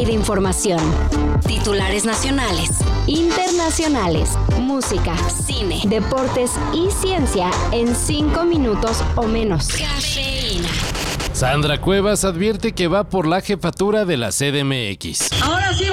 de información. Titulares nacionales, internacionales, música, cine, deportes y ciencia en 5 minutos o menos. Cafeína. Sandra Cuevas advierte que va por la jefatura de la CDMX. Ahora sí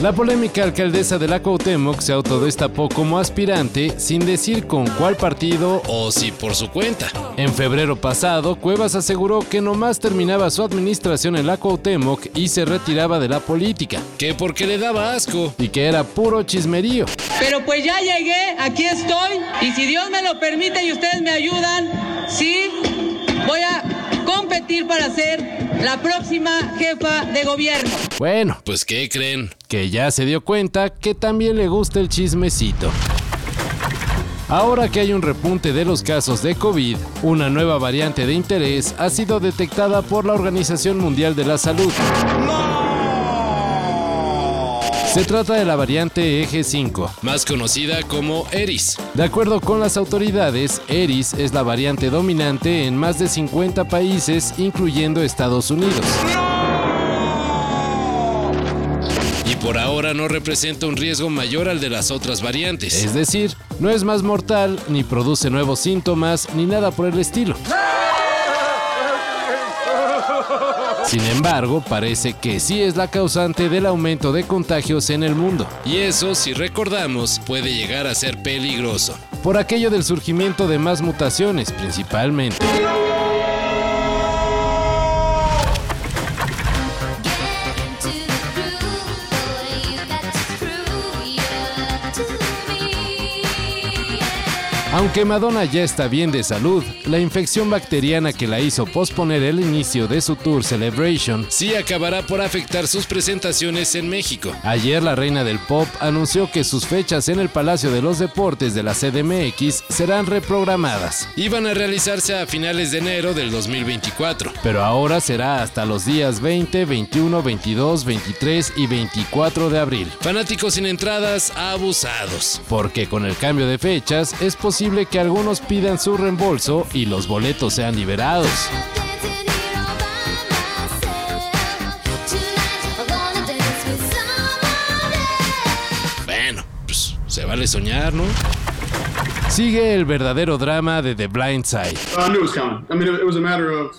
La polémica alcaldesa de la Cuauhtémoc se autodestapó como aspirante sin decir con cuál partido o si por su cuenta. En febrero pasado, Cuevas aseguró que nomás terminaba su administración en la Cuauhtémoc y se retiraba de la política, que porque le daba asco y que era puro chismerío. Pero pues ya llegué, aquí estoy, y si Dios me lo permite y ustedes me ayudan, sí, voy a competir para ser la próxima jefa de gobierno. Bueno, pues ¿qué creen? Que ya se dio cuenta que también le gusta el chismecito. Ahora que hay un repunte de los casos de COVID, una nueva variante de interés ha sido detectada por la Organización Mundial de la Salud. Se trata de la variante Eje 5, más conocida como Eris. De acuerdo con las autoridades, Eris es la variante dominante en más de 50 países, incluyendo Estados Unidos. Y por ahora no representa un riesgo mayor al de las otras variantes. Es decir, no es más mortal, ni produce nuevos síntomas, ni nada por el estilo. Sin embargo, parece que sí es la causante del aumento de contagios en el mundo. Y eso, si recordamos, puede llegar a ser peligroso. Por aquello del surgimiento de más mutaciones, principalmente. Aunque Madonna ya está bien de salud, la infección bacteriana que la hizo posponer el inicio de su tour Celebration sí acabará por afectar sus presentaciones en México. Ayer la reina del pop anunció que sus fechas en el Palacio de los Deportes de la CDMX serán reprogramadas. Iban a realizarse a finales de enero del 2024, pero ahora será hasta los días 20, 21, 22, 23 y 24 de abril. Fanáticos sin entradas abusados, porque con el cambio de fechas es posible que algunos pidan su reembolso y los boletos sean liberados. Bueno, pues se vale soñar, ¿no? Sigue el verdadero drama de The Blind Side. Uh, I knew it was coming. I mean, it was a matter of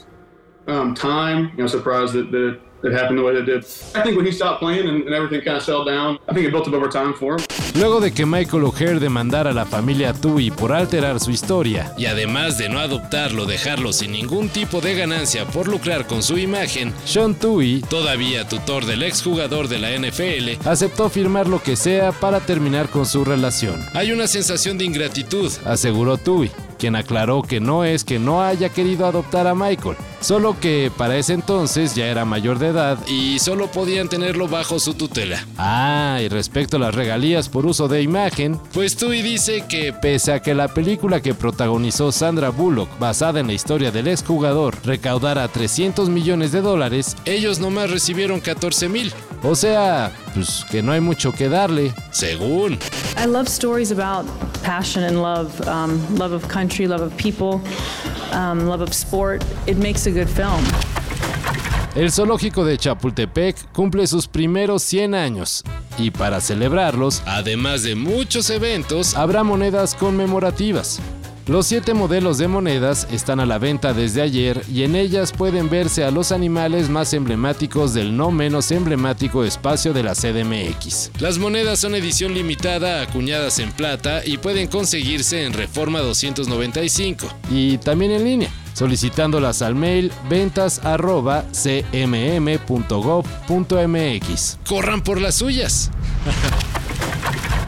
um, time. You know, surprised that, that it, happened the way it did. I think when he stopped playing and, and everything kind of settled down, I think it built up over time for him. Luego de que Michael O'Hare demandara a la familia Tui por alterar su historia, y además de no adoptarlo, dejarlo sin ningún tipo de ganancia por lucrar con su imagen, Sean Tui, todavía tutor del exjugador de la NFL, aceptó firmar lo que sea para terminar con su relación. Hay una sensación de ingratitud, aseguró Tui quien aclaró que no es que no haya querido adoptar a Michael, solo que para ese entonces ya era mayor de edad y solo podían tenerlo bajo su tutela. Ah, y respecto a las regalías por uso de imagen, pues Tui dice que pese a que la película que protagonizó Sandra Bullock, basada en la historia del exjugador, recaudara 300 millones de dólares, ellos nomás recibieron 14 mil. O sea, pues que no hay mucho que darle, según. I love stories about passion and love, um, love of country, love of people, um, love of sport. It makes a good film. El zoológico de Chapultepec cumple sus primeros 100 años y para celebrarlos, además de muchos eventos, habrá monedas conmemorativas. Los siete modelos de monedas están a la venta desde ayer y en ellas pueden verse a los animales más emblemáticos del no menos emblemático espacio de la CDMX. Las monedas son edición limitada, acuñadas en plata y pueden conseguirse en Reforma 295 y también en línea solicitándolas al mail ventas arroba cmm.gov.mx. ¡Corran por las suyas!